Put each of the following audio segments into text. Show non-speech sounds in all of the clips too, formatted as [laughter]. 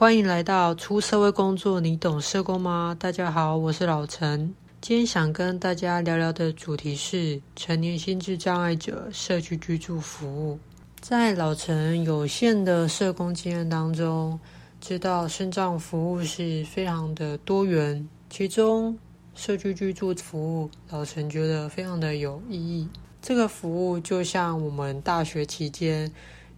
欢迎来到出社会工作，你懂社工吗？大家好，我是老陈。今天想跟大家聊聊的主题是成年心智障碍者社区居住服务。在老陈有限的社工经验当中，知道身障服务是非常的多元，其中社区居住服务，老陈觉得非常的有意义。这个服务就像我们大学期间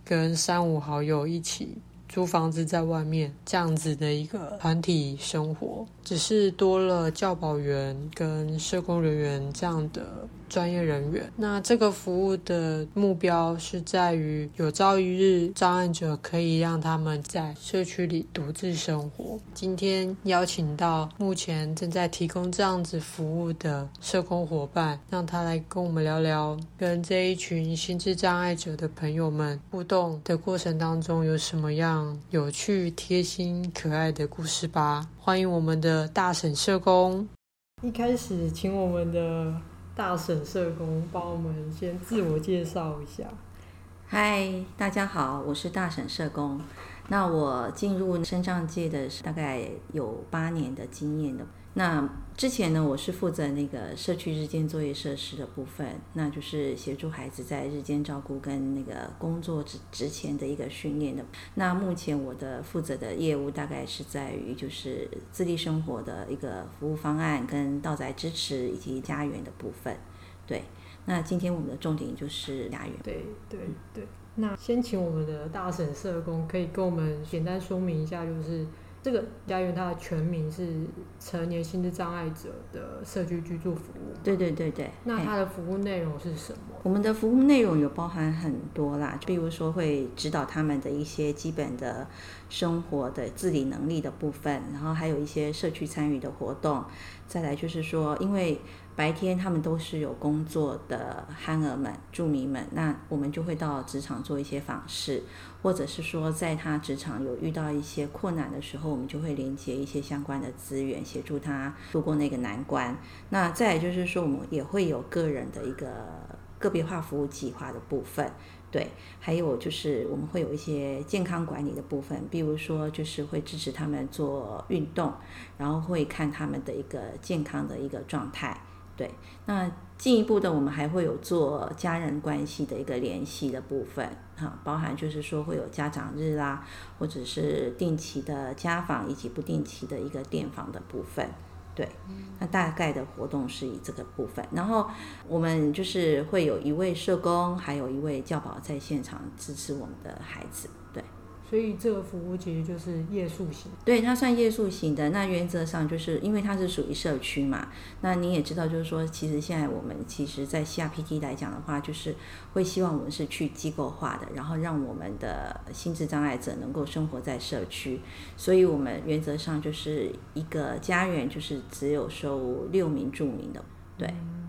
跟三五好友一起租房子在外面这样子的一个团体生活，只是多了教保员跟社工人员这样的。专业人员，那这个服务的目标是在于有朝一日障碍者可以让他们在社区里独自生活。今天邀请到目前正在提供这样子服务的社工伙伴，让他来跟我们聊聊跟这一群心智障碍者的朋友们互动的过程当中有什么样有趣、贴心、可爱的故事吧。欢迎我们的大婶社工。一开始请我们的。大婶社工帮我们先自我介绍一下。嗨，大家好，我是大婶社工。那我进入生障界的是大概有八年的经验的。那之前呢，我是负责那个社区日间作业设施的部分，那就是协助孩子在日间照顾跟那个工作之之前的一个训练的。那目前我的负责的业务大概是在于就是自立生活的一个服务方案跟到宅支持以及家园的部分。对，那今天我们的重点就是家园。对对对，那先请我们的大婶社工可以跟我们简单说明一下，就是。这个家园它的全名是成年心智障碍者的社区居住服务。对对对对。那它的服务内容是什么？我们的服务内容有包含很多啦，比如说会指导他们的一些基本的生活的自理能力的部分，然后还有一些社区参与的活动。再来就是说，因为白天他们都是有工作的憨儿们、住民们，那我们就会到职场做一些访视，或者是说在他职场有遇到一些困难的时候，我们就会连接一些相关的资源，协助他度过那个难关。那再就是说，我们也会有个人的一个个别化服务计划的部分，对，还有就是我们会有一些健康管理的部分，比如说就是会支持他们做运动，然后会看他们的一个健康的一个状态。对，那进一步的，我们还会有做家人关系的一个联系的部分，哈，包含就是说会有家长日啦，或者是定期的家访，以及不定期的一个电访的部分。对，那大概的活动是以这个部分，然后我们就是会有一位社工，还有一位教保在现场支持我们的孩子。对。所以这个服务其实就是夜宿型，对，它算夜宿型的。那原则上就是因为它是属于社区嘛，那你也知道，就是说，其实现在我们其实在 CRPT 来讲的话，就是会希望我们是去机构化的，然后让我们的心智障碍者能够生活在社区。所以我们原则上就是一个家园，就是只有收六名住民的，对。嗯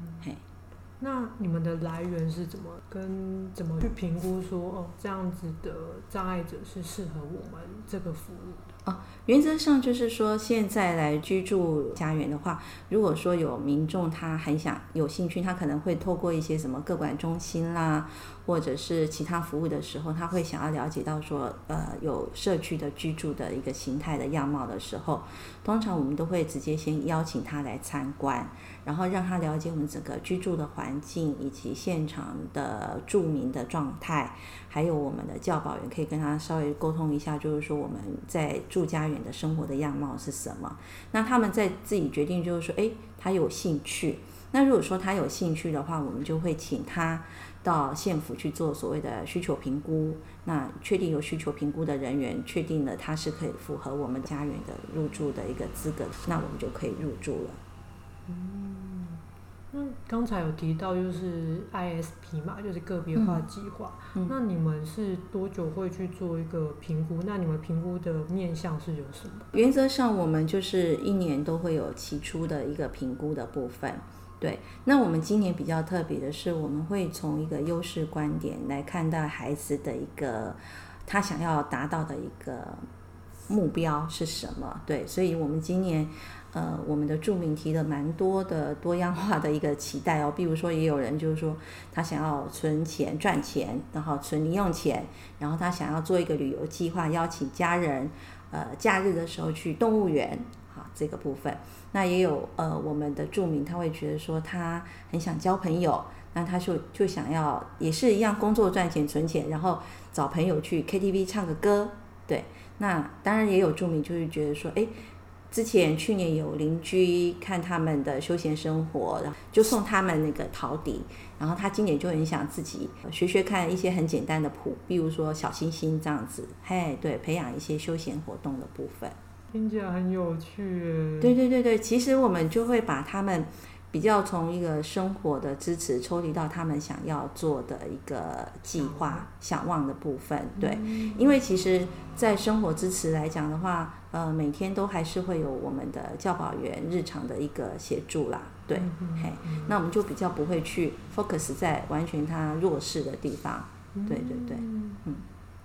那你们的来源是怎么跟怎么去评估说哦，这样子的障碍者是适合我们这个服务的？哦，原则上就是说，现在来居住家园的话，如果说有民众他很想有兴趣，他可能会透过一些什么个管中心啦，或者是其他服务的时候，他会想要了解到说，呃，有社区的居住的一个形态的样貌的时候，通常我们都会直接先邀请他来参观。然后让他了解我们整个居住的环境，以及现场的住民的状态，还有我们的教保员可以跟他稍微沟通一下，就是说我们在住家园的生活的样貌是什么。那他们在自己决定，就是说，诶，他有兴趣。那如果说他有兴趣的话，我们就会请他到县府去做所谓的需求评估。那确定有需求评估的人员确定了他是可以符合我们家园的入住的一个资格，那我们就可以入住了。嗯，那刚才有提到就是 ISP 嘛，就是个别化计划。嗯嗯、那你们是多久会去做一个评估？那你们评估的面向是有什么？原则上，我们就是一年都会有期初的一个评估的部分。对，那我们今年比较特别的是，我们会从一个优势观点来看待孩子的一个他想要达到的一个目标是什么？对，所以我们今年。呃，我们的著名提的蛮多的多样化的一个期待哦，比如说也有人就是说他想要存钱赚钱，然后存零用钱，然后他想要做一个旅游计划，邀请家人，呃假日的时候去动物园，好这个部分。那也有呃我们的住民他会觉得说他很想交朋友，那他就就想要也是一样工作赚钱存钱，然后找朋友去 KTV 唱个歌，对。那当然也有住民就是觉得说，哎。之前去年有邻居看他们的休闲生活，然后就送他们那个陶笛，然后他今年就很想自己学学看一些很简单的谱，比如说小星星这样子，嘿，对，培养一些休闲活动的部分，听起来很有趣。对对对对，其实我们就会把他们。比较从一个生活的支持抽离到他们想要做的一个计划、想望的部分，对，因为其实，在生活支持来讲的话，呃，每天都还是会有我们的教保员日常的一个协助啦，对，嘿，那我们就比较不会去 focus 在完全他弱势的地方，对对对，嗯，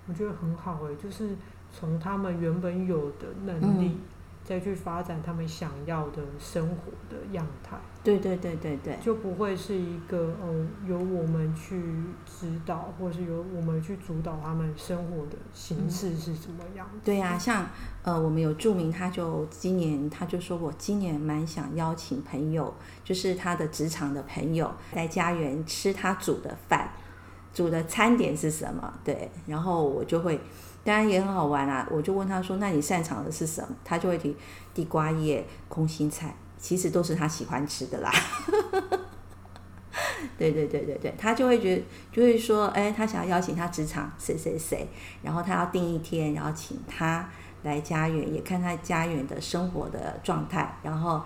我觉得很好诶，就是从他们原本有的能力。嗯再去发展他们想要的生活的样态，对对对对对，就不会是一个呃由我们去指导，或是由我们去主导他们生活的形式是怎么样子。嗯、对呀、啊，像呃我们有著名，他就今年他就说我今年蛮想邀请朋友，就是他的职场的朋友在家园吃他煮的饭，煮的餐点是什么？对，然后我就会。当然也很好玩啊！我就问他说：“那你擅长的是什么？”他就会提地瓜叶、空心菜，其实都是他喜欢吃的啦。[laughs] 对对对对对，他就会觉得，就会说：“哎，他想要邀请他职场谁谁谁，然后他要订一天，然后请他来家园，也看他家园的生活的状态，然后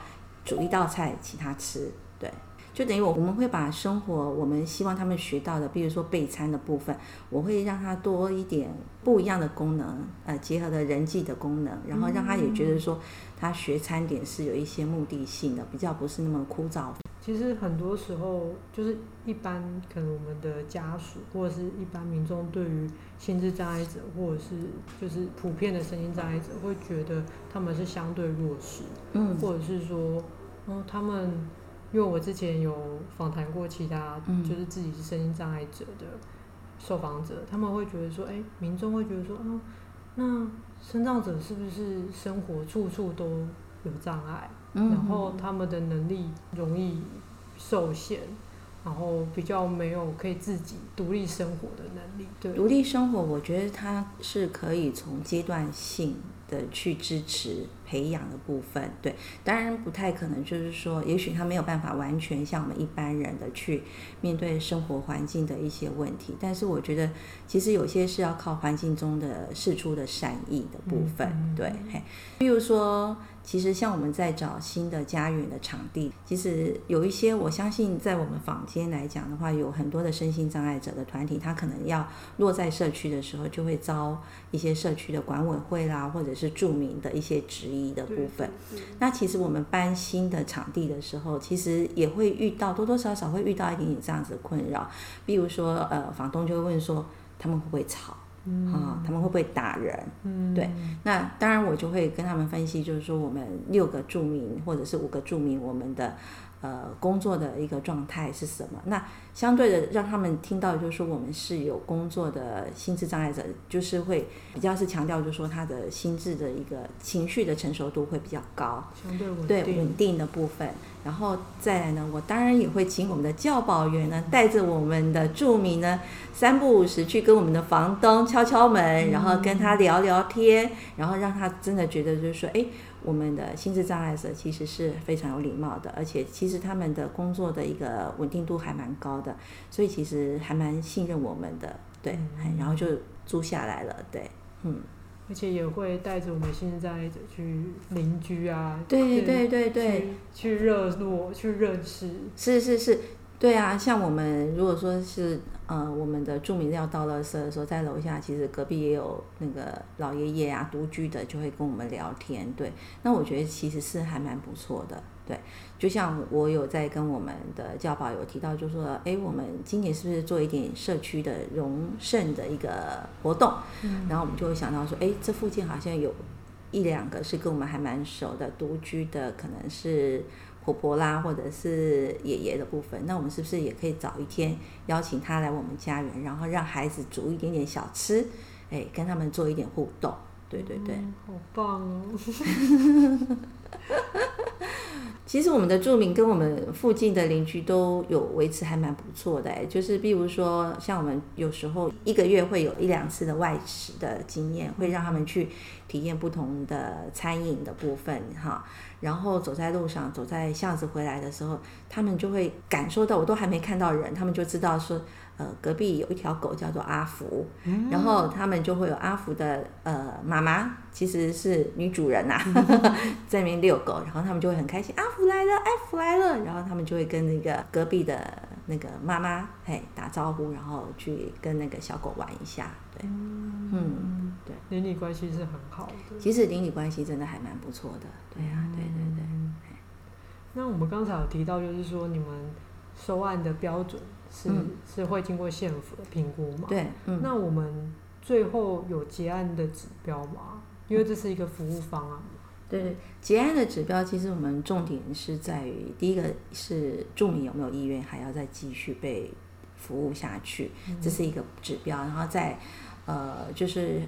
煮一道菜请他吃。”对。就等于我我们会把生活我们希望他们学到的，比如说备餐的部分，我会让他多一点不一样的功能，呃，结合的人际的功能，然后让他也觉得说他学餐点是有一些目的性的，比较不是那么枯燥。其实很多时候就是一般可能我们的家属或者是一般民众对于心智障碍者或者是就是普遍的身心障碍者会觉得他们是相对弱势，嗯，或者是说，嗯，他们。因为我之前有访谈过其他，就是自己是身心障碍者的受访者，嗯，他们会觉得说，哎，民众会觉得说，啊，那身障者是不是生活处处都有障碍，嗯，然后他们的能力容易受限，然后比较没有可以自己独立生活的能力。对，独立生活，我觉得它是可以从阶段性的去支持培养的部分，对，当然不太可能，就是说，也许他没有办法完全像我们一般人的去面对生活环境的一些问题，但是我觉得，其实有些是要靠环境中的事出的善意的部分，嗯、对，嘿，比如说。其实像我们在找新的家园的场地，其实有一些，我相信在我们坊间来讲的话，有很多的身心障碍者的团体，他可能要落在社区的时候，就会遭一些社区的管委会啦，或者是著名的一些质疑的部分。那其实我们搬新的场地的时候，其实也会遇到多多少少会遇到一点点这样子的困扰，比如说呃，房东就会问说，他们会不会吵？嗯、啊，他们会不会打人？嗯，对，那当然我就会跟他们分析，就是说我们六个住民或者是五个住民，我们的。呃，工作的一个状态是什么？那相对的，让他们听到就是说，我们是有工作的心智障碍者，就是会比较是强调，就是说他的心智的一个情绪的成熟度会比较高，相对稳定，对稳定的部分。然后再来呢，我当然也会请我们的教保员呢，带着我们的住民呢，三不五时去跟我们的房东敲敲门，然后跟他聊聊天，然后让他真的觉得就是说，哎。我们的心智障碍者其实是非常有礼貌的，而且其实他们的工作的一个稳定度还蛮高的，所以其实还蛮信任我们的，对，嗯、然后就租下来了，对，嗯，而且也会带着我们心智障碍者去邻居啊，对对对对，去热络，去认识，是是是。对啊，像我们如果说是呃，我们的著名要倒垃圾的时候，在楼下，其实隔壁也有那个老爷爷啊，独居的就会跟我们聊天。对，那我觉得其实是还蛮不错的。对，就像我有在跟我们的教保有提到，就说，哎，我们今年是不是做一点社区的荣盛的一个活动？嗯，然后我们就会想到说，哎，这附近好像有一两个是跟我们还蛮熟的，独居的可能是。婆婆啦，或者是爷爷的部分，那我们是不是也可以找一天邀请他来我们家园，然后让孩子煮一点点小吃，哎，跟他们做一点互动，对对对，好棒哦！[laughs] 其实我们的住民跟我们附近的邻居都有维持还蛮不错的，就是比如说像我们有时候一个月会有一两次的外食的经验，会让他们去体验不同的餐饮的部分哈。然后走在路上，走在巷子回来的时候，他们就会感受到，我都还没看到人，他们就知道说。呃，隔壁有一条狗叫做阿福，嗯、然后他们就会有阿福的呃妈妈，其实是女主人呐、[laughs] 在那边遛狗，然后他们就会很开心，阿福来了，阿福来了，然后他们就会跟那个隔壁的那个妈妈嘿打招呼，然后去跟那个小狗玩一下，对，嗯，嗯对，邻里关系是很好的，其实邻里关系真的还蛮不错的，对呀、啊，对对对。嗯、那我们刚才有提到，就是说你们收案的标准。是是会经过县府的评估嘛？对，嗯，那我们最后有结案的指标吗？因为这是一个服务方案。对，结案的指标其实我们重点是在于，第一个是住民有没有意愿还要再继续被服务下去，这是一个指标。然后再呃，就是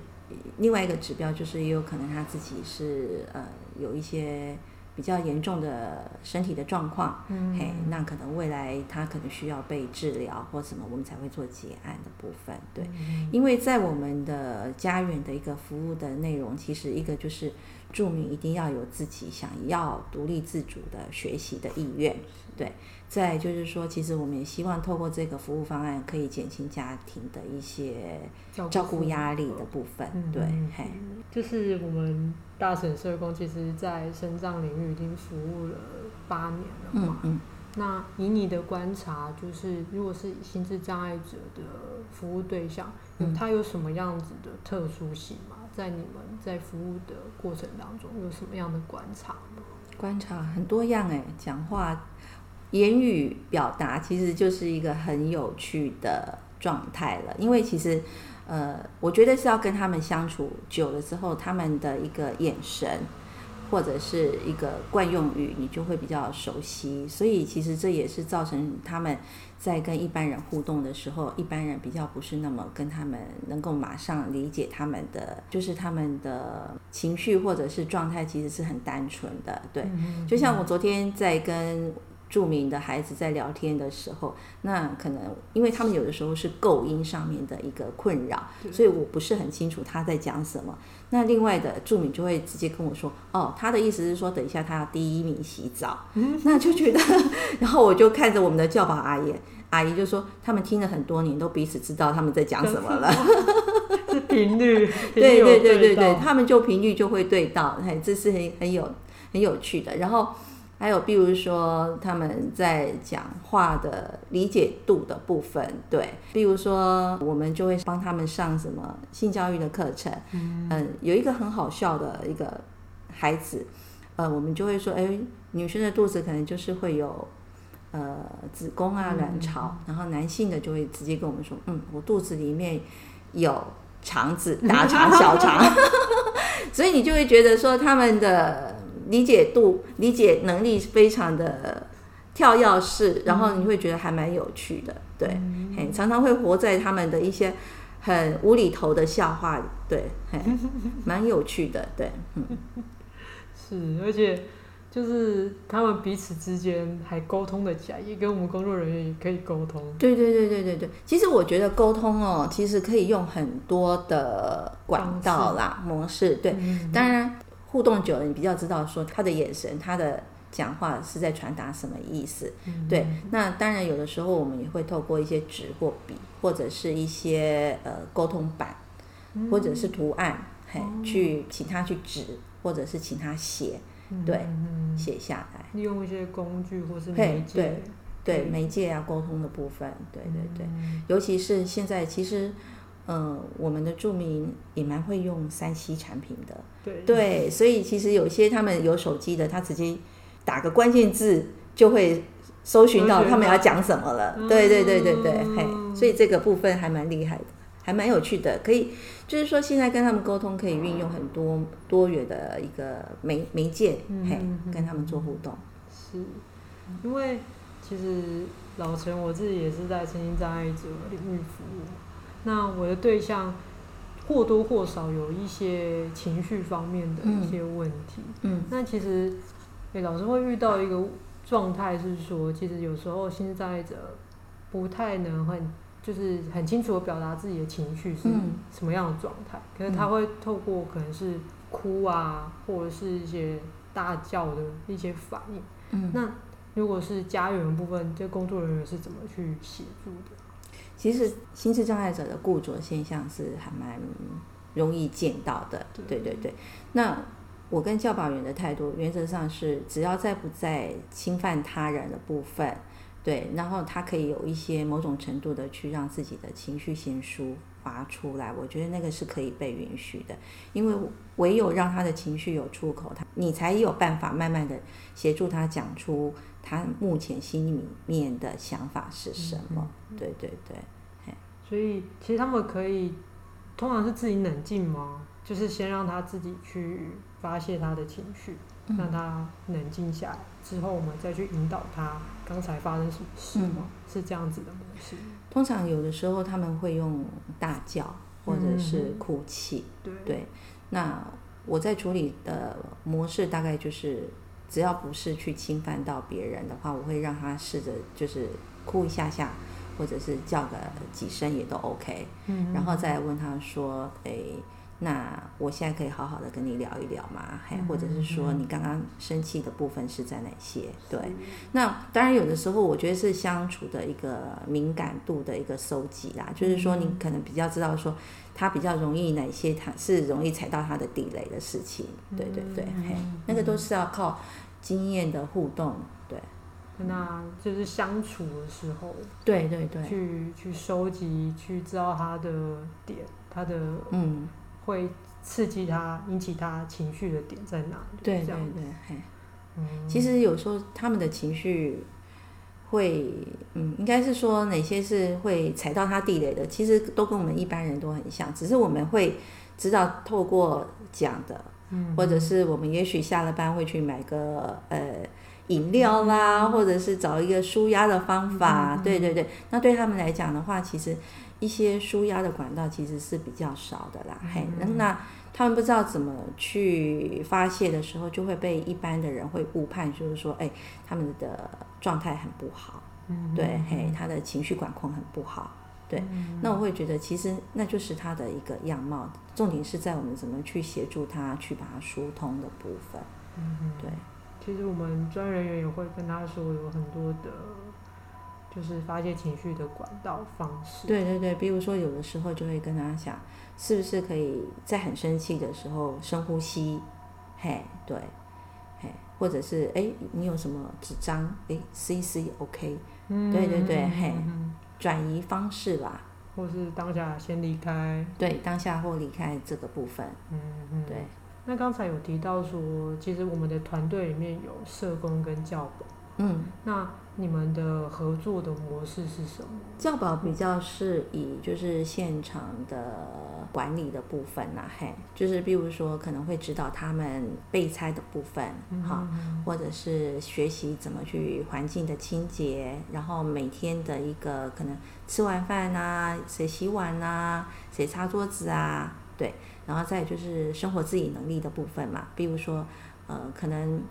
另外一个指标，就是也有可能他自己是呃有一些。比较严重的身体的状况，嗯，嘿，那可能未来他可能需要被治疗或什么，我们才会做结案的部分，对，嗯，因为在我们的家园的一个服务的内容，其实一个就是住民一定要有自己想要独立自主的学习的意愿，对。再就是说，其实我们也希望透过这个服务方案，可以减轻家庭的一些照顾压力的部分。对，嘿，就是我们大婶社工，其实，在身障领域已经服务了八年了嘛。嗯，嗯。那以你的观察，就是如果是心智障碍者的服务对象，嗯，他有什么样子的特殊性吗？在你们在服务的过程当中，有什么样的观察吗？观察很多样哎，讲话。言语表达其实就是一个很有趣的状态了，因为其实，呃，我觉得是要跟他们相处久了之后，他们的一个眼神或者是一个惯用语，你就会比较熟悉。所以其实这也是造成他们在跟一般人互动的时候，一般人比较不是那么跟他们能够马上理解他们的，就是他们的情绪或者是状态，其实是很单纯的。对，就像我昨天在跟。著名的孩子在聊天的时候，那可能因为他们有的时候是构音上面的一个困扰，所以我不是很清楚他在讲什么。那另外的著名就会直接跟我说：“哦，他的意思是说，等一下他要第一名洗澡。”那就觉得，然后我就看着我们的教保阿姨，阿姨就说：“他们听了很多年，都彼此知道他们在讲什么了。” [laughs] 是频率，[laughs] 对对对对对，他们就频率就会对到，嘿，这是很很有很有趣的。然后。还有，比如说他们在讲话的理解度的部分，对，比如说我们就会帮他们上什么性教育的课程，嗯，嗯，有一个很好笑的一个孩子，呃，我们就会说，哎，女生的肚子可能就是会有呃子宫啊、卵巢，然后男性的就会直接跟我们说，嗯，我肚子里面有肠子，[laughs] 大肠、小肠，[laughs] 所以你就会觉得说他们的。理解度、理解能力非常的跳跃式，然后你会觉得还蛮有趣的，对，嘿，常常会活在他们的一些很无厘头的笑话里，对，嘿，[laughs] 蛮有趣的，对，嗯，[laughs] 是，而且就是他们彼此之间还沟通的起来，也跟我们工作人员也可以沟通，对对对对对对，其实我觉得沟通哦，其实可以用很多的管道啦，模式，对，当然。互动久了，你比较知道说他的眼神、他的讲话是在传达什么意思。嗯、对，那当然有的时候我们也会透过一些纸或笔，或者是一些呃沟通板，嗯、或者是图案，嘿，哦、去请他去指，或者是请他写，对，嗯、写下来。利用一些工具或是媒介，对对，对媒介啊，沟通的部分，对对对，嗯、尤其是现在其实。嗯，我们的住民也蛮会用三 C 产品的，对。对，所以其实有些他们有手机的，他直接打个关键字就会搜寻到他们要讲什么了，嗯、对对对对对，嘿，所以这个部分还蛮厉害的，还蛮有趣的，可以就是说现在跟他们沟通可以运用很多多元的一个媒媒介，嗯、嘿，跟他们做互动，是因为其实老陈我自己也是在身心障碍者领域服务。那我的对象，或多或少有一些情绪方面的一些问题。嗯，那其实，哎，老师会遇到一个状态是说，其实有时候心智障碍者不太能很就是很清楚的表达自己的情绪是什么样的状态，嗯、可是他会透过可能是哭啊，或者是一些大叫的一些反应。嗯，那如果是家园的部分，这工作人员是怎么去协助的？其实心智障碍者的固着现象是还蛮容易见到的，对对对。那我跟教保员的态度原则上是，只要在不在侵犯他人的部分，对，然后他可以有一些某种程度的去让自己的情绪先抒发出来，我觉得那个是可以被允许的，因为唯有让他的情绪有出口，他你才有办法慢慢的协助他讲出他目前心里面的想法是什么。嗯、对对对。所以其实他们可以，通常是自己冷静吗？就是先让他自己去发泄他的情绪，嗯、让他冷静下来之后，我们再去引导他刚才发生什么事吗？嗯、是这样子的模式。通常有的时候他们会用大叫或者是哭泣。嗯、对，对。那我在处理的模式大概就是，只要不是去侵犯到别人的话，我会让他试着就是哭一下下。或者是叫个几声也都 OK，嗯，然后再问他说：“诶，那我现在可以好好的跟你聊一聊吗？还或者是说你刚刚生气的部分是在哪些？对，那当然有的时候我觉得是相处的一个敏感度的一个收集啦，就是说你可能比较知道说他比较容易哪些他是容易踩到他的地雷的事情，对对对，嘿，那个都是要靠经验的互动。”那就是相处的时候，对对对，去去收集，去知道他的点，他的嗯，会刺激他、引起他情绪的点在哪里？对对对，嘿，嗯，其实有时候他们的情绪会，嗯，应该是说哪些是会踩到他地雷的，其实都跟我们一般人都很像，只是我们会知道透过讲的，嗯，或者是我们也许下了班会去买个呃。饮料啦，或者是找一个舒压的方法，嗯、对对对。那对他们来讲的话，其实一些舒压的管道其实是比较少的啦。嗯、嘿，那他们不知道怎么去发泄的时候，就会被一般的人会误判，就是说，哎，他们的状态很不好，嗯、对，嘿，他的情绪管控很不好，对。嗯、那我会觉得，其实那就是他的一个样貌，重点是在我们怎么去协助他，去把它疏通的部分，嗯、对。其实我们专业人员也会跟他说，有很多的，就是发泄情绪的管道方式。对对对，比如说有的时候就会跟他讲，是不是可以在很生气的时候深呼吸，嘿，对，嘿，或者是哎，你有什么纸张，哎，C C OK，嗯，对对对，嘿，转移方式吧，或是当下先离开，对，当下或离开这个部分，嗯嗯，对。那刚才有提到说，其实我们的团队里面有社工跟教保，嗯，那你们的合作的模式是什么？教保比较是以就是现场的管理的部分呐，嘿，就是比如说可能会指导他们备菜的部分，哈，或者是学习怎么去环境的清洁，然后每天的一个可能吃完饭啊，谁洗碗啊，谁擦桌子啊，对。然后再就是生活自理能力的部分嘛，比如说，呃，可能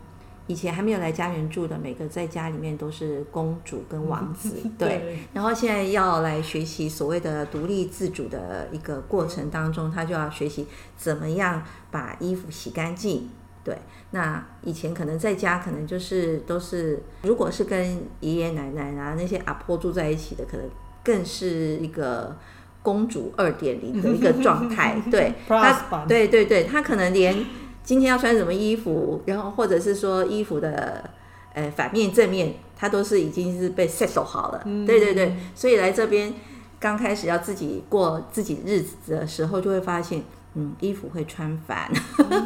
以前还没有来家园住的，每个在家里面都是公主跟王 [laughs] 子，对。对，然后现在要来学习所谓的独立自主的一个过程当中，他就要学习怎么样把衣服洗干净。对，那以前可能在家可能就是都是，如果是跟爷爷奶奶啊那些阿婆住在一起的，可能更是一个。公主二点零的一个状态，[laughs] 对他，对对对，他可能连今天要穿什么衣服，然后或者是说衣服的呃反面正面，他都是已经是被 set 好了，嗯、对对对，所以来这边刚开始要自己过自己日子的时候，就会发现，嗯，衣服会穿反，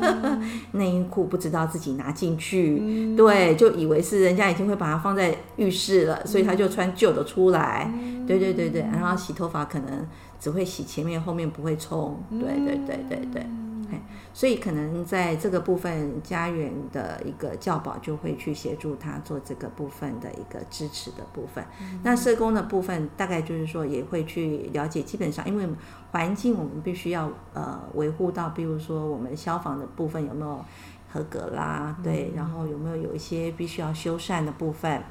[laughs] 内衣裤不知道自己拿进去，嗯、对，就以为是人家已经会把它放在浴室了，所以他就穿旧的出来，嗯、对对对对，然后洗头发可能。只会洗前面，后面不会冲。对对对对对，哎，所以可能在这个部分，家园的一个教保就会去协助他做这个部分的一个支持的部分。嗯、那社工的部分，大概就是说也会去了解，基本上因为环境我们必须要呃维护到，比如说我们消防的部分有没有合格啦，对，然后有没有有一些必须要修缮的部分。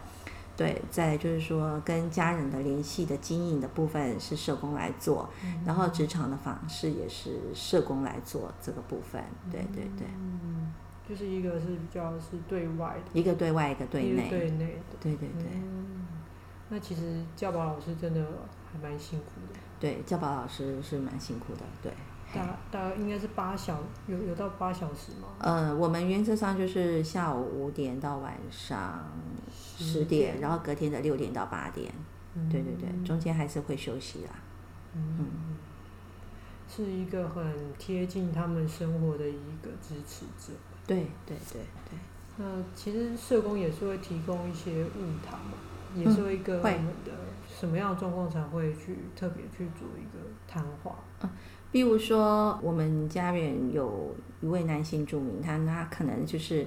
对，再就是说跟家人的联系的经营的部分是社工来做，嗯、然后职场的访视也是社工来做这个部分。对对对，嗯，就是一个是比较是对外的，一个对外，一个对内，对内的，对对对。嗯、那其实教保老师真的还蛮辛苦的。对，教保老师是蛮辛苦的，对。大大概应该是八小有有到八小时吗？呃，我们原则上就是下午五点到晚上十点，点然后隔天的六点到八点。嗯、对对对，中间还是会休息啦。嗯，嗯是一个很贴近他们生活的一个支持者。对对对对。那其实社工也是会提供一些晤谈嘛，也是会一个我们的什么样的状况才会去特别去做一个谈话。嗯比如说，我们家园有一位男性住民，他他可能就是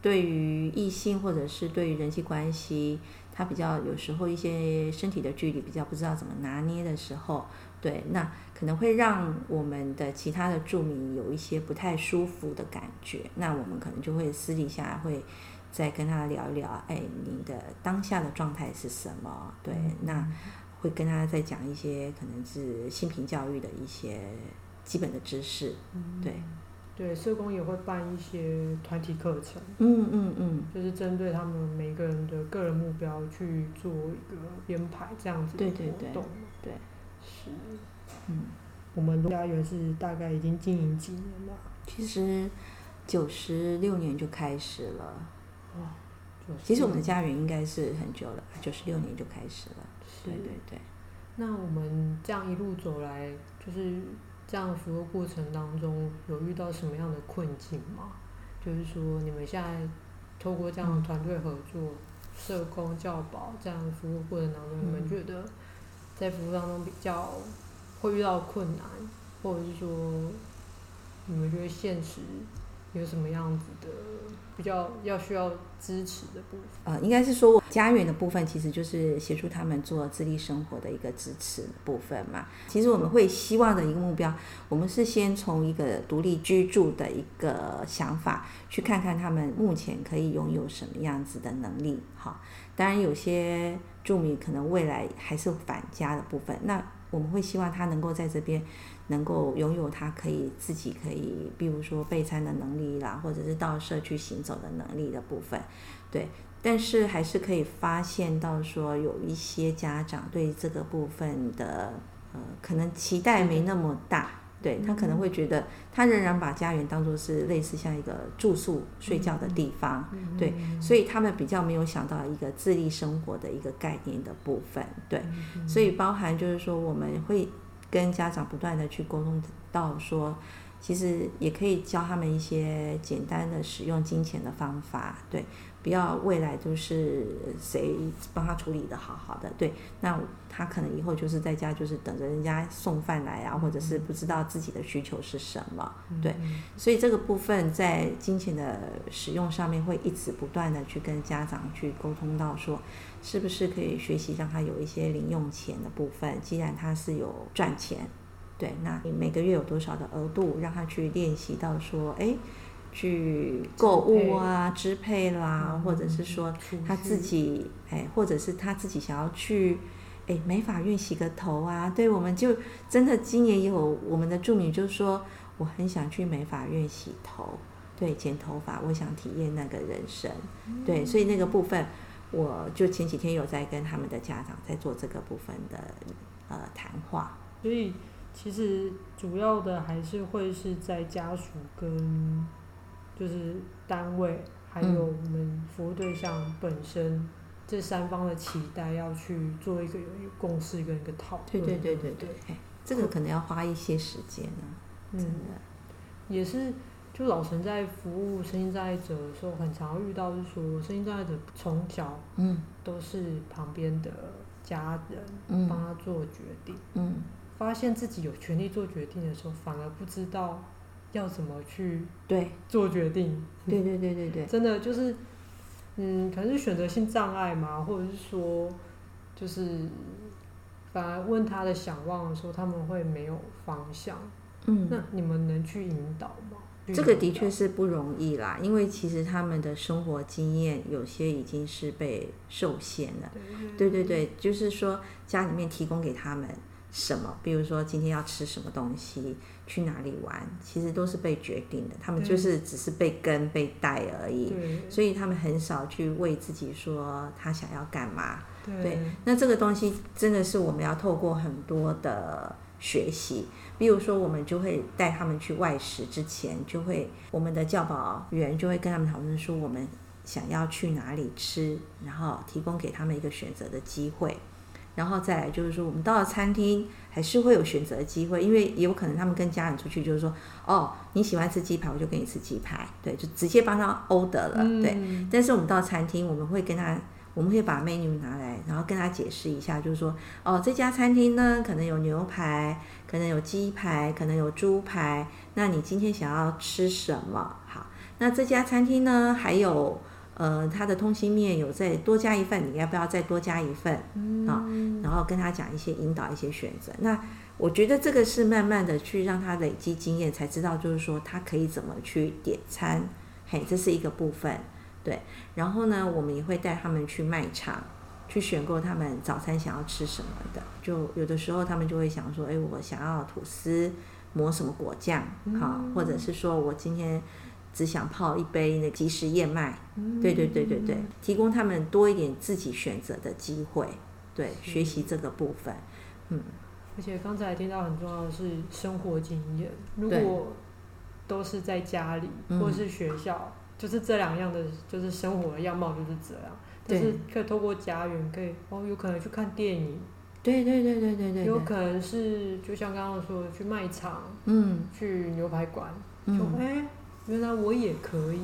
对于异性或者是对于人际关系，他比较有时候一些身体的距离比较不知道怎么拿捏的时候，对，那可能会让我们的其他的住民有一些不太舒服的感觉。那我们可能就会私底下会再跟他聊一聊，哎，你的当下的状态是什么？对，那。会跟他再讲一些可能是性平教育的一些基本的知识，嗯、对，对，社工也会办一些团体课程，嗯嗯嗯，就是针对他们每个人的个人目标去做一个编排这样子的活动，对对对，对，是，嗯，我们家园是大概已经经营几年了？其实九十六年就开始了，哇，其实我们的家园应该是很久了，九十六年就开始了。对对对，那我们这样一路走来，就是这样服务过程当中，有遇到什么样的困境吗？就是说，你们现在透过这样的团队合作、嗯、社工教保这样的服务过程当中，嗯、你们觉得在服务当中比较会遇到困难，或者是说，你们觉得现实有什么样子的？比较要需要支持的部分，呃，应该是说家园的部分，其实就是协助他们做自立生活的一个支持部分嘛。其实我们会希望的一个目标，我们是先从一个独立居住的一个想法，去看看他们目前可以拥有什么样子的能力。哈，当然有些住民可能未来还是返家的部分，那我们会希望他能够在这边。能够拥有他可以自己可以，比如说备餐的能力啦，或者是到社区行走的能力的部分，对。但是还是可以发现到说，有一些家长对这个部分的呃，可能期待没那么大，对，他可能会觉得他仍然把家园当做是类似像一个住宿睡觉的地方，对，所以他们比较没有想到一个自立生活的一个概念的部分，对，所以包含就是说我们会。跟家长不断的去沟通到说，其实也可以教他们一些简单的使用金钱的方法，对，不要未来就是谁帮他处理的好好的，对，那他可能以后就是在家就是等着人家送饭来啊，或者是不知道自己的需求是什么，对，所以这个部分在金钱的使用上面会一直不断的去跟家长去沟通到说。是不是可以学习让他有一些零用钱的部分？既然他是有赚钱，对，那你每个月有多少的额度，让他去练习到说，哎，去购物啊，支配啦，嗯、或者是说他自己，哎，或者是他自己想要去，哎，美发院洗个头啊。对，我们就真的今年有我们的助理就是说，我很想去美发院洗头，对，剪头发，我想体验那个人生，对，所以那个部分。我就前几天有在跟他们的家长在做这个部分的呃谈话，所以其实主要的还是会是在家属跟就是单位还有我们服务对象本身这三方的期待，要去做一个有一个共识跟一个讨论。对对对对对，这个可能要花一些时间呢，真的，嗯，也是。就老陈在服务身心障碍者的时候，很常遇到，就是说身心障碍者从小，嗯，都是旁边的家人帮他做决定，嗯，发现自己有权利做决定的时候，反而不知道要怎么去对做决定。对对对对对，真的就是，嗯，可能是选择性障碍嘛，或者是说，就是反而问他的想望的时候，他们会没有方向。嗯，那你们能去引导吗？这个的确是不容易啦，因为其实他们的生活经验有些已经是被受限了。对对对，就是说家里面提供给他们什么，比如说今天要吃什么东西，去哪里玩，其实都是被决定的。他们就是只是被跟被带而已，所以他们很少去为自己说他想要干嘛。对，那这个东西真的是我们要透过很多的学习。比如说，我们就会带他们去外食之前，就会我们的教保员就会跟他们讨论说，我们想要去哪里吃，然后提供给他们一个选择的机会。然后再来就是说，我们到了餐厅还是会有选择的机会，因为也有可能他们跟家人出去，就是说，哦，你喜欢吃鸡排，我就给你吃鸡排，对，就直接帮他 order 了，对。嗯。但是我们到餐厅，我们会跟他。我们会把 menu 拿来，然后跟他解释一下，就是说，哦，这家餐厅呢，可能有牛排，可能有鸡排，可能有猪排。那你今天想要吃什么？好，那这家餐厅呢，还有，呃，它的通心面有再多加一份，你要不要再多加一份？啊，然后跟他讲一些引导一些选择。那我觉得这个是慢慢的去让他累积经验，才知道就是说他可以怎么去点餐。嘿，这是一个部分。对，然后呢，我们也会带他们去卖场，去选购他们早餐想要吃什么的。就有的时候他们就会想说，哎，我想要吐司抹什么果酱，好，或者是说我今天只想泡一杯那即食燕麦。对对对对对，提供他们多一点自己选择的机会，对，学习这个部分。嗯，而且刚才听到很重要的是生活经验，如果都是在家里或是学校。就是这两样的，就是生活的样貌就是这样。但是可以透过家园，可以哦，有可能去看电影。对对对对对对。有可能是就像刚刚说的，去卖场，嗯，去牛排馆，就哎，原来我也可以，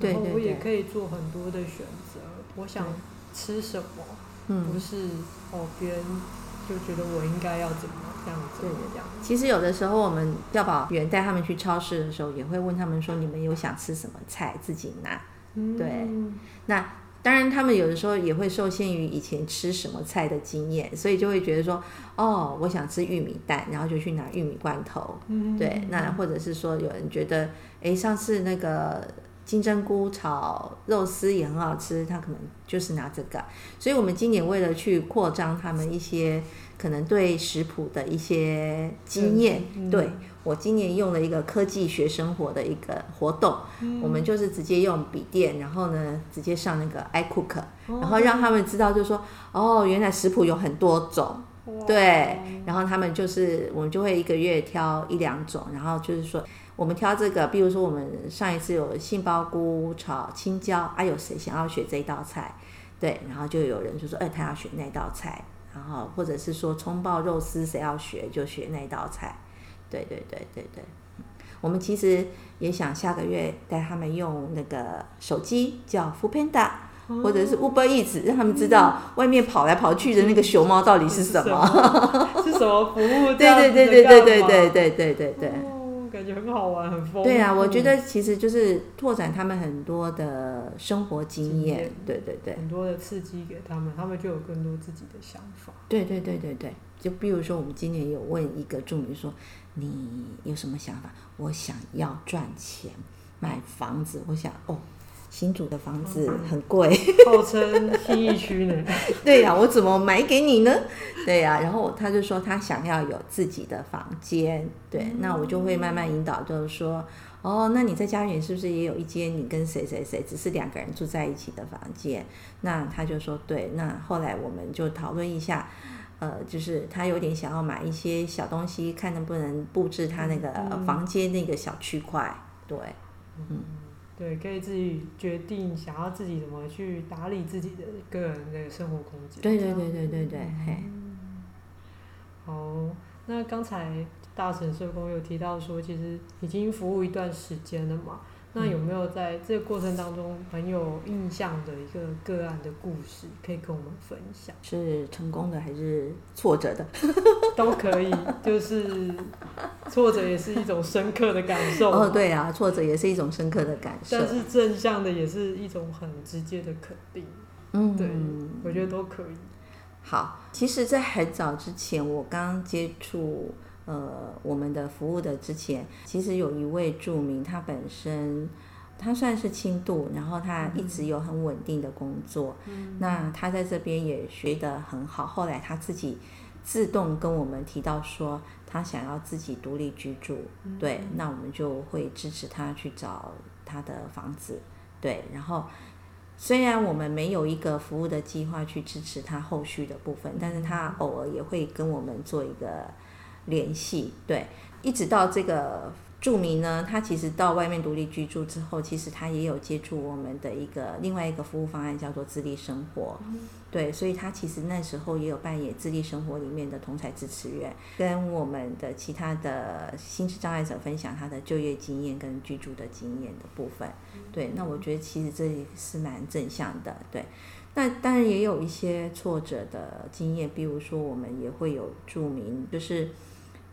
然后我也可以做很多的选择。我想吃什么，嗯，不是哦，别人就觉得我应该要怎么。这样子，对对对。其实有的时候，我们教保员带他们去超市的时候，也会问他们说：“你们有想吃什么菜，自己拿。”对。那当然，他们有的时候也会受限于以前吃什么菜的经验，所以就会觉得说：“哦，我想吃玉米蛋，然后就去拿玉米罐头。”对。那或者是说，有人觉得，哎，上次那个金针菇炒肉丝也很好吃，他可能就是拿这个。所以我们今年为了去扩张他们一些。可能对食谱的一些经验，嗯嗯、对，我今年用了一个科技学生活的一个活动，嗯、我们就是直接用笔电，然后呢，直接上那个 iCook，然后让他们知道，就是说，哦，原来食谱有很多种，对，然后他们就是，我们就会一个月挑一两种，然后就是说，我们挑这个，比如说我们上一次有杏鲍菇炒青椒，啊，有谁想要学这一道菜？对，然后就有人就说，哎，他要学那道菜。然后，或者是说葱爆肉丝，谁要学就学那道菜。对对对对对，我们其实也想下个月带他们用那个手机叫 Foodpanda，或者是 Uber Eats，让他们知道外面跑来跑去的那个熊猫到底是什么，[laughs] 是什么服务？[laughs] 对对对对对对对对对对对。感觉很好玩，很丰富。对啊，我觉得其实就是拓展他们很多的生活经验。经验对对对，很多的刺激给他们，他们就有更多自己的想法。对对对对对，就比如说我们今年有问一个助理说：“你有什么想法？”我想要赚钱买房子。我想哦。新竹的房子很贵，[laughs] 号称新义区呢。[laughs] 对呀、啊，我怎么买给你呢？对呀、啊，然后他就说他想要有自己的房间。对，嗯、那我就会慢慢引导，就是说，哦，那你在家园是不是也有一间你跟谁谁谁只是两个人住在一起的房间？那他就说对。那后来我们就讨论一下，呃，就是他有点想要买一些小东西，看能不能布置他那个房间那个小区块。对，嗯。对，可以自己决定想要自己怎么去打理自己的个人的生活空间。对对对对对对，嘿。好，那刚才大神社工有提到说，其实已经服务一段时间了嘛。那有没有在这个过程当中很有印象的一个个案的故事，可以跟我们分享？[laughs] 是成功的还是挫折的？[laughs] 都可以，就是挫折也是一种深刻的感受。哦，对啊，挫折也是一种深刻的感受。但是正向的也是一种很直接的肯定。嗯，对，我觉得都可以。好，其实，在很早之前，我刚接触呃我们的服务的之前，其实有一位著名，他本身他算是轻度，然后他一直有很稳定的工作。嗯，那他在这边也学得很好。后来他自己自动跟我们提到说，他想要自己独立居住。对，那我们就会支持他去找他的房子。对，然后。虽然我们没有一个服务的计划去支持他后续的部分，但是他偶尔也会跟我们做一个联系，对，一直到这个。住民呢，他其实到外面独立居住之后，其实他也有接触我们的一个另外一个服务方案，叫做自立生活。对，所以他其实那时候也有扮演自立生活里面的同才支持员，跟我们的其他的心智障碍者分享他的就业经验跟居住的经验的部分。对，那我觉得其实这也是蛮正向的。对，那当然也有一些挫折的经验，比如说我们也会有住民就是。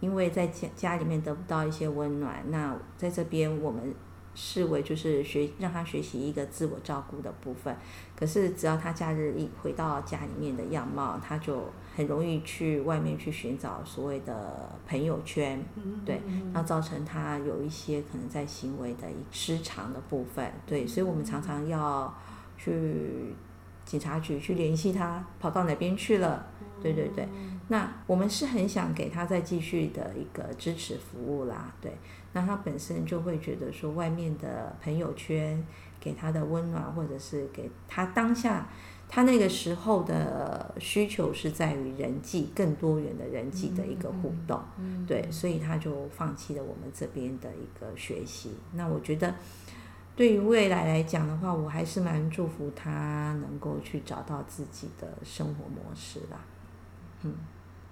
因为在家家里面得不到一些温暖，那在这边我们视为就是学让他学习一个自我照顾的部分。可是只要他假日一回到家里面的样貌，他就很容易去外面去寻找所谓的朋友圈，对，那造成他有一些可能在行为的失常的部分，对，所以我们常常要去警察局去联系他跑到哪边去了，对对对。那我们是很想给他再继续的一个支持服务啦，对。那他本身就会觉得说，外面的朋友圈给他的温暖，或者是给他当下他那个时候的需求是在于人际更多元的人际的一个互动，对，所以他就放弃了我们这边的一个学习。那我觉得，对于未来来讲的话，我还是蛮祝福他能够去找到自己的生活模式啦，嗯。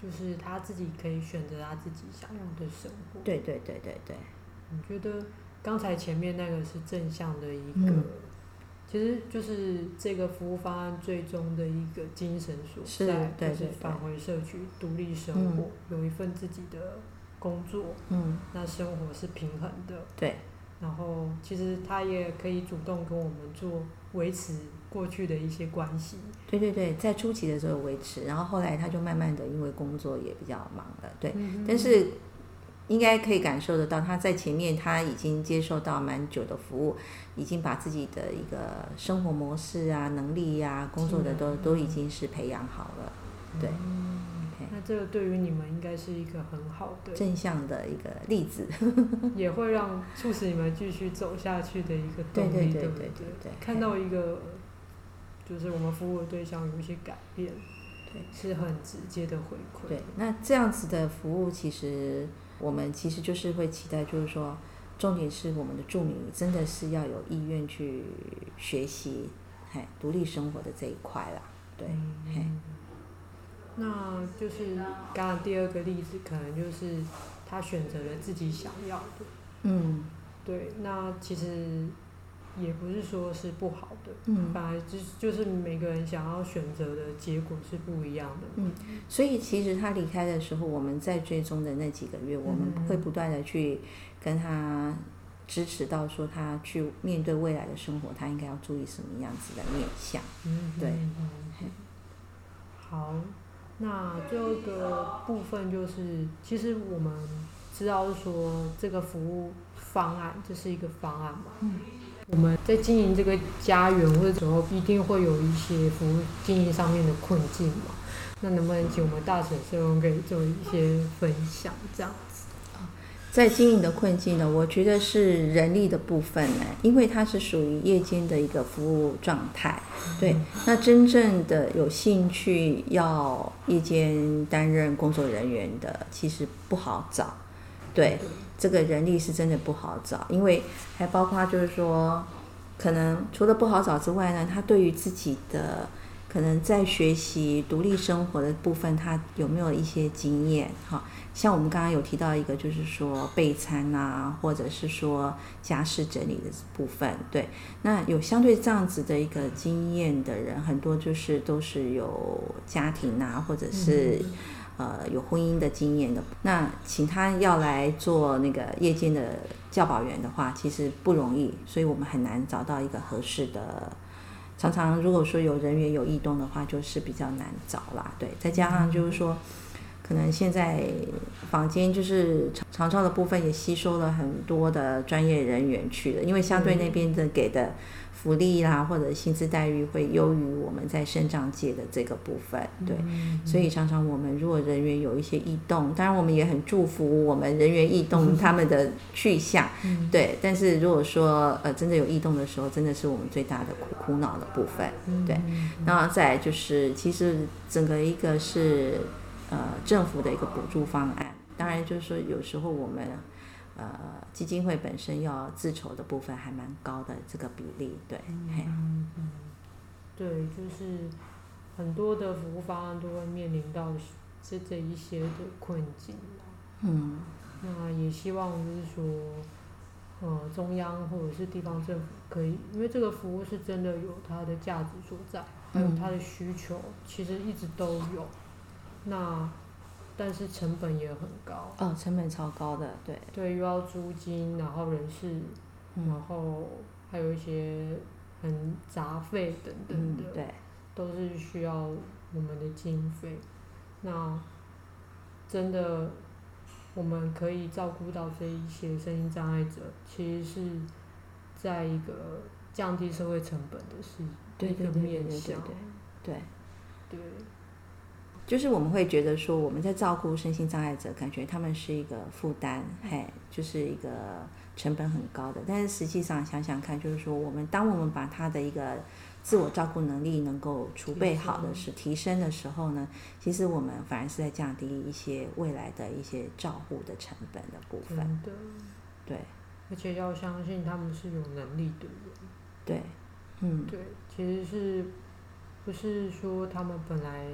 就是他自己可以选择他自己想要的生活。对对对对对。我觉得刚才前面那个是正向的一个，嗯、其实就是这个服务方案最终的一个精神所在，是就是返回社区独立生活，嗯、有一份自己的工作，嗯，那生活是平衡的。对。然后其实他也可以主动跟我们做维持。过去的一些关系，对对对，在初期的时候维持，然后后来他就慢慢的因为工作也比较忙了，对，嗯、但是应该可以感受得到，他在前面他已经接受到蛮久的服务，已经把自己的一个生活模式啊、能力呀、啊、工作的都、都已经是培养好了，对。嗯。那这个对于你们应该是一个很好的正向的一个例子，[laughs] 也会让促使你们继续走下去的一个动力，对对对？对对，对，对，看到一个。就是我们服务的对象有一些改变，对，是很直接的回馈。对，那这样子的服务，其实我们其实就是会期待，就是说，重点是我们的住民真的是要有意愿去学习，嘿，独立生活的这一块啦。对，嗯、嘿，那就是刚刚第二个例子，可能就是他选择了自己想要的。嗯，对，那其实。也不是说是不好的，嗯，反而就就是每个人想要选择的结果是不一样的，嗯，所以其实他离开的时候，我们在追踪的那几个月，我们会不断的去跟他支持到说他去面对未来的生活，他应该要注意什么样子的面向，嗯，对，好，那最后个部分就是，其实我们知道说这个服务方案，这是一个方案嘛，嗯。我们在经营这个家园或者时候，一定会有一些服务经营上面的困境嘛。那能不能请我们大婶社工可以做一些分享，这样子？在经营的困境呢，我觉得是人力的部分呢，因为它是属于夜间的一个服务状态。对，那真正的有兴趣要夜间担任工作人员的，其实不好找。对。这个人力是真的不好找，因为还包括就是说，可能除了不好找之外呢，他对于自己的可能在学习独立生活的部分，他有没有一些经验？哈，像我们刚刚有提到一个，就是说备餐啊，或者是说家事整理的部分，对，那有相对这样子的一个经验的人，很多就是都是有家庭啊，或者是。呃有婚姻的经验的，那请他要来做那个夜间的教保员的话，其实不容易，所以我们很难找到一个合适的。常常如果说有人员有异动的话，就是比较难找啦。对，再加上就是说。可能现在坊间就是长照的部分也吸收了很多的专业人员去了，因为相对那边的给的福利啦或者薪资待遇会优于我们在生长界的这个部分，对，所以常常我们如果人员有一些异动，当然我们也很祝福我们人员异动 [laughs] 他们的去向，对，但是如果说呃真的有异动的时候，真的是我们最大的苦苦恼的部分，对，然后再就是其实整个一个是。呃，政府的一个补助方案，当然就是说，有时候我们呃基金会本身要自筹的部分还蛮高的，这个比例，对，嗯，嗯，对，就是很多的服务方案都会面临到这这一些的困境，嗯，那也希望就是说，呃，中央或者是地方政府可以，因为这个服务是真的有它的价值所在，还有它的需求，其实一直都有。那，但是成本也很高。哦，成本超高的，对。对，又要租金，然后人事，嗯、然后还有一些很杂费等等的，嗯、对，都是需要我们的经费。那真的，我们可以照顾到这一些身心障碍者，其实是在一个降低社会成本的是一个面向，对，对。就是我们会觉得说，我们在照顾身心障碍者，感觉他们是一个负担，嘿，就是一个成本很高的。但是实际上想想看，就是说，我们当我们把他的一个自我照顾能力能够储备好的是提升的时候呢，其实我们反而是在降低一些未来的一些照顾的成本的部分。对，对，而且要相信他们是有能力的人。对，嗯，对，其实是不是说他们本来。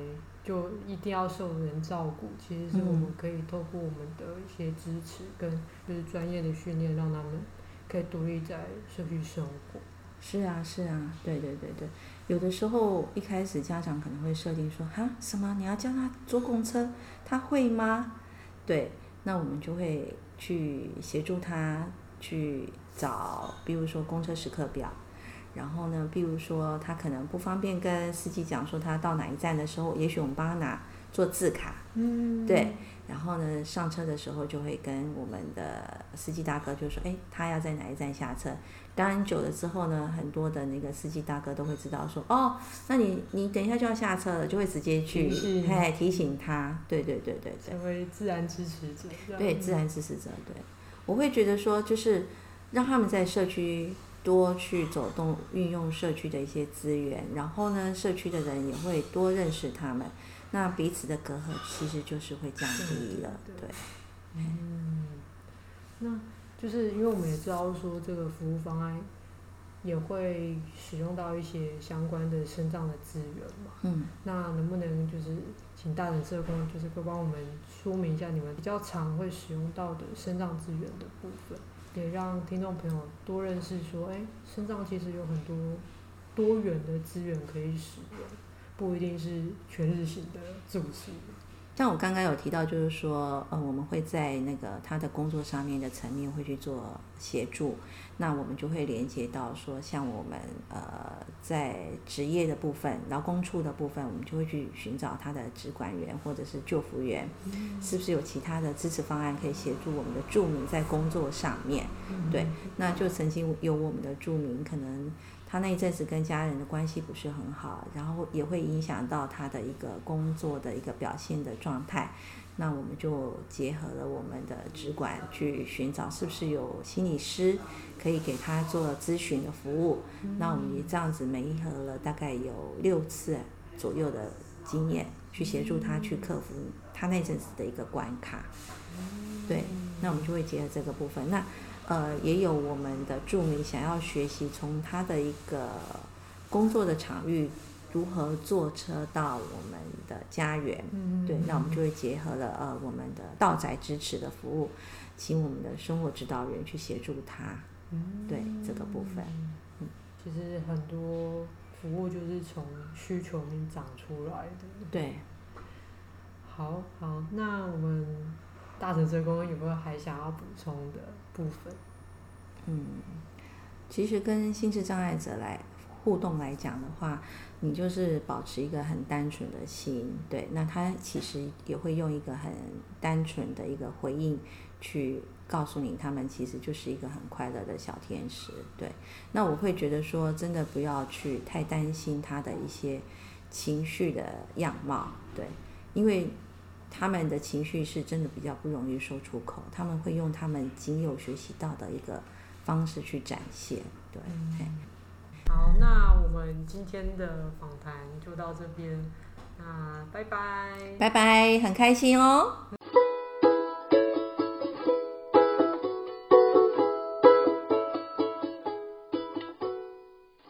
就一定要受人照顾，其实是我们可以透过我们的一些支持跟就是专业的训练，让他们可以独立在社区生活。是啊，是啊，对对对对。有的时候一开始家长可能会设定说，哈，什么？你要教他坐公车，他会吗？对，那我们就会去协助他去找，比如说公车时刻表。然后呢，比如说他可能不方便跟司机讲说他到哪一站的时候，也许我们帮他拿做字卡，嗯，对。然后呢，上车的时候就会跟我们的司机大哥就说，哎，他要在哪一站下车。当然久了之后呢，很多的那个司机大哥都会知道说，哦，那你你等一下就要下车了，就会直接去，哎，提醒他。对对对对对。成为自然支持者。对，自然支持者。对，我会觉得说，就是让他们在社区。多去走动，运用社区的一些资源，然后呢，社区的人也会多认识他们，那彼此的隔阂其实就是会降低了，对。嗯，那就是因为我们也知道说这个服务方案也会使用到一些相关的身障的资源嘛，嗯，那能不能就是请大人社工就是会帮我们说明一下你们比较常会使用到的身障资源的部分？也让听众朋友多认识，说，哎，身上其实有很多多元的资源可以使用，不一定是全日型的住宿。像我刚刚有提到，就是说，呃，我们会在那个他的工作上面的层面会去做协助，那我们就会连接到说，像我们呃在职业的部分、劳工处的部分，我们就会去寻找他的职管员或者是救服员，嗯、是不是有其他的支持方案可以协助我们的住民在工作上面？嗯、对，那就曾经有我们的住民可能。他那一阵子跟家人的关系不是很好，然后也会影响到他的一个工作的一个表现的状态。那我们就结合了我们的职管去寻找，是不是有心理师可以给他做咨询的服务。那我们这样子媒合了大概有六次左右的经验，去协助他去克服他那阵子的一个关卡。对，那我们就会结合这个部分。那。呃，也有我们的住民想要学习从他的一个工作的场域如何坐车到我们的家园，嗯、对，那我们就会结合了呃我们的道宅支持的服务，请我们的生活指导员去协助他，嗯、对这个部分。嗯，其实很多服务就是从需求里长出来的。对。好好，那我们大城社工有没有还想要补充的部分？嗯，其实跟心智障碍者来互动来讲的话，你就是保持一个很单纯的心，对，那他其实也会用一个很单纯的一个回应去告诉你，他们其实就是一个很快乐的小天使，对。那我会觉得说，真的不要去太担心他的一些情绪的样貌，对，因为他们的情绪是真的比较不容易说出口，他们会用他们仅有学习到的一个方式去展现，对。嗯、好，那我们今天的访谈就到这边，那拜拜，拜拜，很开心哦。